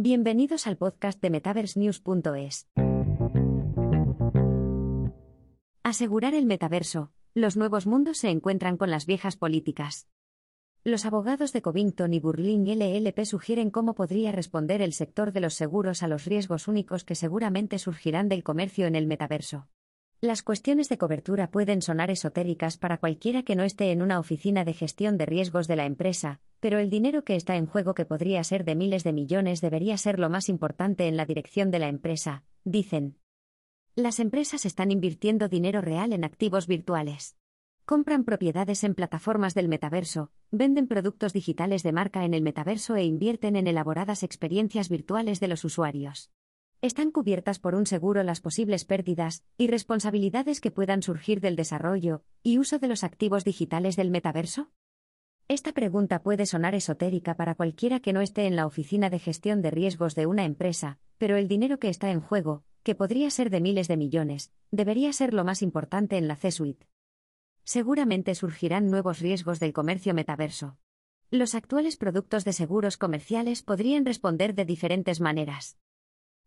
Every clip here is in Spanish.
Bienvenidos al podcast de MetaverseNews.es. Asegurar el metaverso. Los nuevos mundos se encuentran con las viejas políticas. Los abogados de Covington y Burling LLP sugieren cómo podría responder el sector de los seguros a los riesgos únicos que seguramente surgirán del comercio en el metaverso. Las cuestiones de cobertura pueden sonar esotéricas para cualquiera que no esté en una oficina de gestión de riesgos de la empresa, pero el dinero que está en juego que podría ser de miles de millones debería ser lo más importante en la dirección de la empresa, dicen. Las empresas están invirtiendo dinero real en activos virtuales. Compran propiedades en plataformas del metaverso, venden productos digitales de marca en el metaverso e invierten en elaboradas experiencias virtuales de los usuarios. ¿Están cubiertas por un seguro las posibles pérdidas y responsabilidades que puedan surgir del desarrollo y uso de los activos digitales del metaverso? Esta pregunta puede sonar esotérica para cualquiera que no esté en la oficina de gestión de riesgos de una empresa, pero el dinero que está en juego, que podría ser de miles de millones, debería ser lo más importante en la C-Suite. Seguramente surgirán nuevos riesgos del comercio metaverso. Los actuales productos de seguros comerciales podrían responder de diferentes maneras.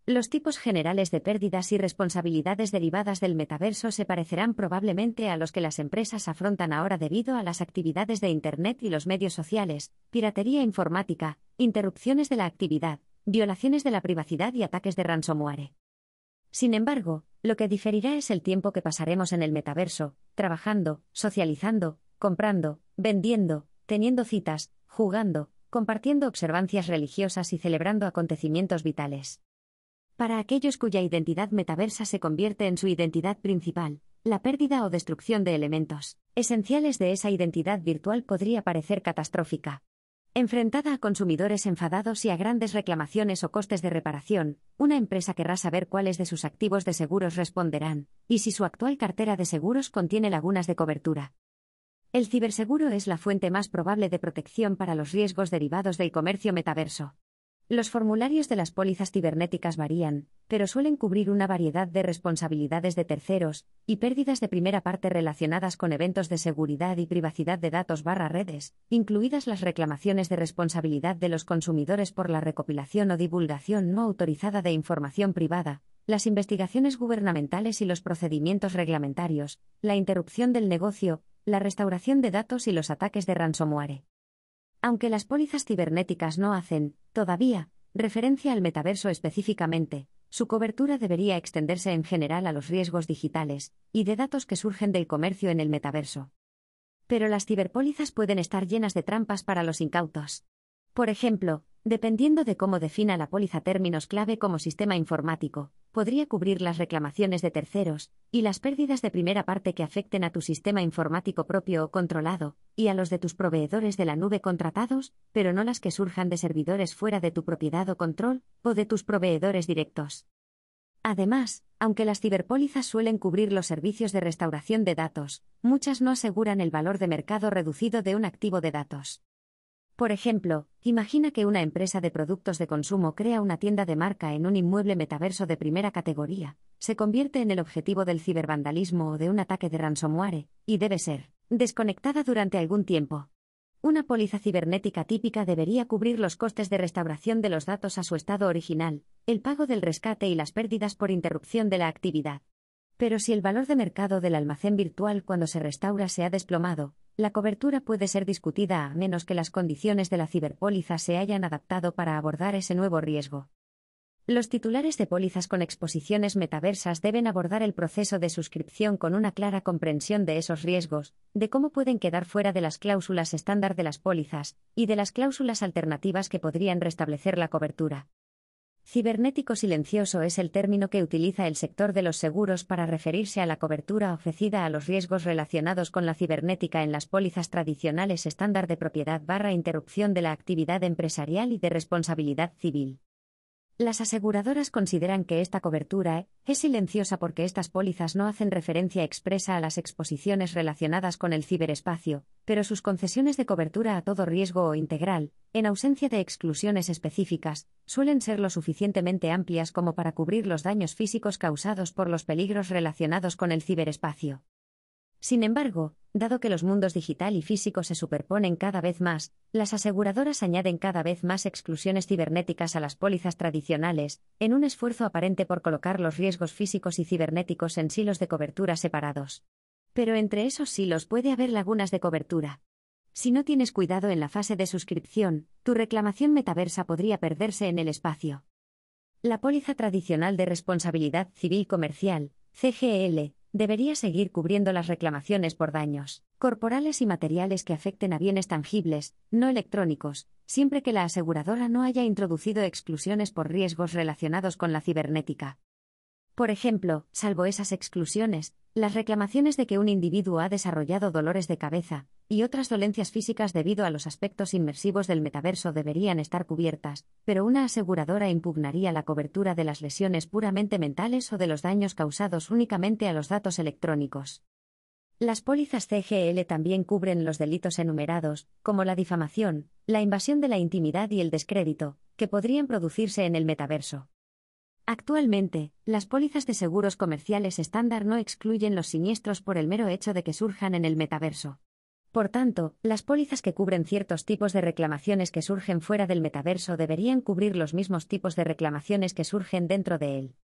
Los tipos generales de pérdidas y responsabilidades derivadas del metaverso se parecerán probablemente a los que las empresas afrontan ahora debido a las actividades de Internet y los medios sociales, piratería informática, interrupciones de la actividad, violaciones de la privacidad y ataques de ransomware. Sin embargo, lo que diferirá es el tiempo que pasaremos en el metaverso, trabajando, socializando, comprando, vendiendo, teniendo citas, jugando, compartiendo observancias religiosas y celebrando acontecimientos vitales. Para aquellos cuya identidad metaversa se convierte en su identidad principal, la pérdida o destrucción de elementos esenciales de esa identidad virtual podría parecer catastrófica. Enfrentada a consumidores enfadados y a grandes reclamaciones o costes de reparación, una empresa querrá saber cuáles de sus activos de seguros responderán, y si su actual cartera de seguros contiene lagunas de cobertura. El ciberseguro es la fuente más probable de protección para los riesgos derivados del comercio metaverso. Los formularios de las pólizas cibernéticas varían, pero suelen cubrir una variedad de responsabilidades de terceros y pérdidas de primera parte relacionadas con eventos de seguridad y privacidad de datos barra redes, incluidas las reclamaciones de responsabilidad de los consumidores por la recopilación o divulgación no autorizada de información privada, las investigaciones gubernamentales y los procedimientos reglamentarios, la interrupción del negocio, la restauración de datos y los ataques de ransomware. Aunque las pólizas cibernéticas no hacen, todavía, referencia al metaverso específicamente, su cobertura debería extenderse en general a los riesgos digitales y de datos que surgen del comercio en el metaverso. Pero las ciberpólizas pueden estar llenas de trampas para los incautos. Por ejemplo, dependiendo de cómo defina la póliza términos clave como sistema informático, podría cubrir las reclamaciones de terceros y las pérdidas de primera parte que afecten a tu sistema informático propio o controlado, y a los de tus proveedores de la nube contratados, pero no las que surjan de servidores fuera de tu propiedad o control, o de tus proveedores directos. Además, aunque las ciberpólizas suelen cubrir los servicios de restauración de datos, muchas no aseguran el valor de mercado reducido de un activo de datos. Por ejemplo, imagina que una empresa de productos de consumo crea una tienda de marca en un inmueble metaverso de primera categoría, se convierte en el objetivo del cibervandalismo o de un ataque de ransomware, y debe ser desconectada durante algún tiempo. Una póliza cibernética típica debería cubrir los costes de restauración de los datos a su estado original, el pago del rescate y las pérdidas por interrupción de la actividad. Pero si el valor de mercado del almacén virtual cuando se restaura se ha desplomado, la cobertura puede ser discutida a menos que las condiciones de la ciberpóliza se hayan adaptado para abordar ese nuevo riesgo. Los titulares de pólizas con exposiciones metaversas deben abordar el proceso de suscripción con una clara comprensión de esos riesgos, de cómo pueden quedar fuera de las cláusulas estándar de las pólizas, y de las cláusulas alternativas que podrían restablecer la cobertura. Cibernético silencioso es el término que utiliza el sector de los seguros para referirse a la cobertura ofrecida a los riesgos relacionados con la cibernética en las pólizas tradicionales estándar de propiedad barra interrupción de la actividad empresarial y de responsabilidad civil. Las aseguradoras consideran que esta cobertura es silenciosa porque estas pólizas no hacen referencia expresa a las exposiciones relacionadas con el ciberespacio, pero sus concesiones de cobertura a todo riesgo o integral, en ausencia de exclusiones específicas, suelen ser lo suficientemente amplias como para cubrir los daños físicos causados por los peligros relacionados con el ciberespacio. Sin embargo, dado que los mundos digital y físico se superponen cada vez más, las aseguradoras añaden cada vez más exclusiones cibernéticas a las pólizas tradicionales, en un esfuerzo aparente por colocar los riesgos físicos y cibernéticos en silos de cobertura separados. Pero entre esos silos puede haber lagunas de cobertura. Si no tienes cuidado en la fase de suscripción, tu reclamación metaversa podría perderse en el espacio. La póliza tradicional de responsabilidad civil comercial, CGL, debería seguir cubriendo las reclamaciones por daños corporales y materiales que afecten a bienes tangibles, no electrónicos, siempre que la aseguradora no haya introducido exclusiones por riesgos relacionados con la cibernética. Por ejemplo, salvo esas exclusiones, las reclamaciones de que un individuo ha desarrollado dolores de cabeza y otras dolencias físicas debido a los aspectos inmersivos del metaverso deberían estar cubiertas, pero una aseguradora impugnaría la cobertura de las lesiones puramente mentales o de los daños causados únicamente a los datos electrónicos. Las pólizas CGL también cubren los delitos enumerados, como la difamación, la invasión de la intimidad y el descrédito, que podrían producirse en el metaverso. Actualmente, las pólizas de seguros comerciales estándar no excluyen los siniestros por el mero hecho de que surjan en el metaverso. Por tanto, las pólizas que cubren ciertos tipos de reclamaciones que surgen fuera del metaverso deberían cubrir los mismos tipos de reclamaciones que surgen dentro de él.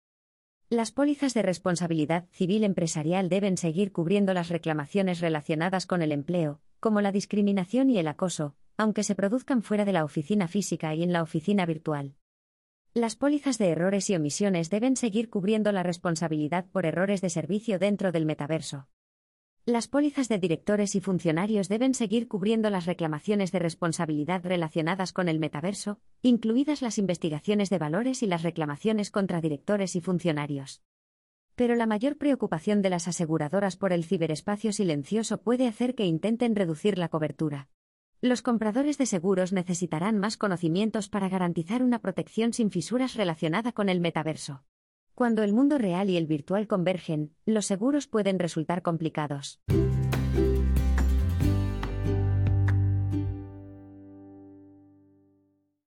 Las pólizas de responsabilidad civil empresarial deben seguir cubriendo las reclamaciones relacionadas con el empleo, como la discriminación y el acoso, aunque se produzcan fuera de la oficina física y en la oficina virtual. Las pólizas de errores y omisiones deben seguir cubriendo la responsabilidad por errores de servicio dentro del metaverso. Las pólizas de directores y funcionarios deben seguir cubriendo las reclamaciones de responsabilidad relacionadas con el metaverso, incluidas las investigaciones de valores y las reclamaciones contra directores y funcionarios. Pero la mayor preocupación de las aseguradoras por el ciberespacio silencioso puede hacer que intenten reducir la cobertura. Los compradores de seguros necesitarán más conocimientos para garantizar una protección sin fisuras relacionada con el metaverso. Cuando el mundo real y el virtual convergen, los seguros pueden resultar complicados.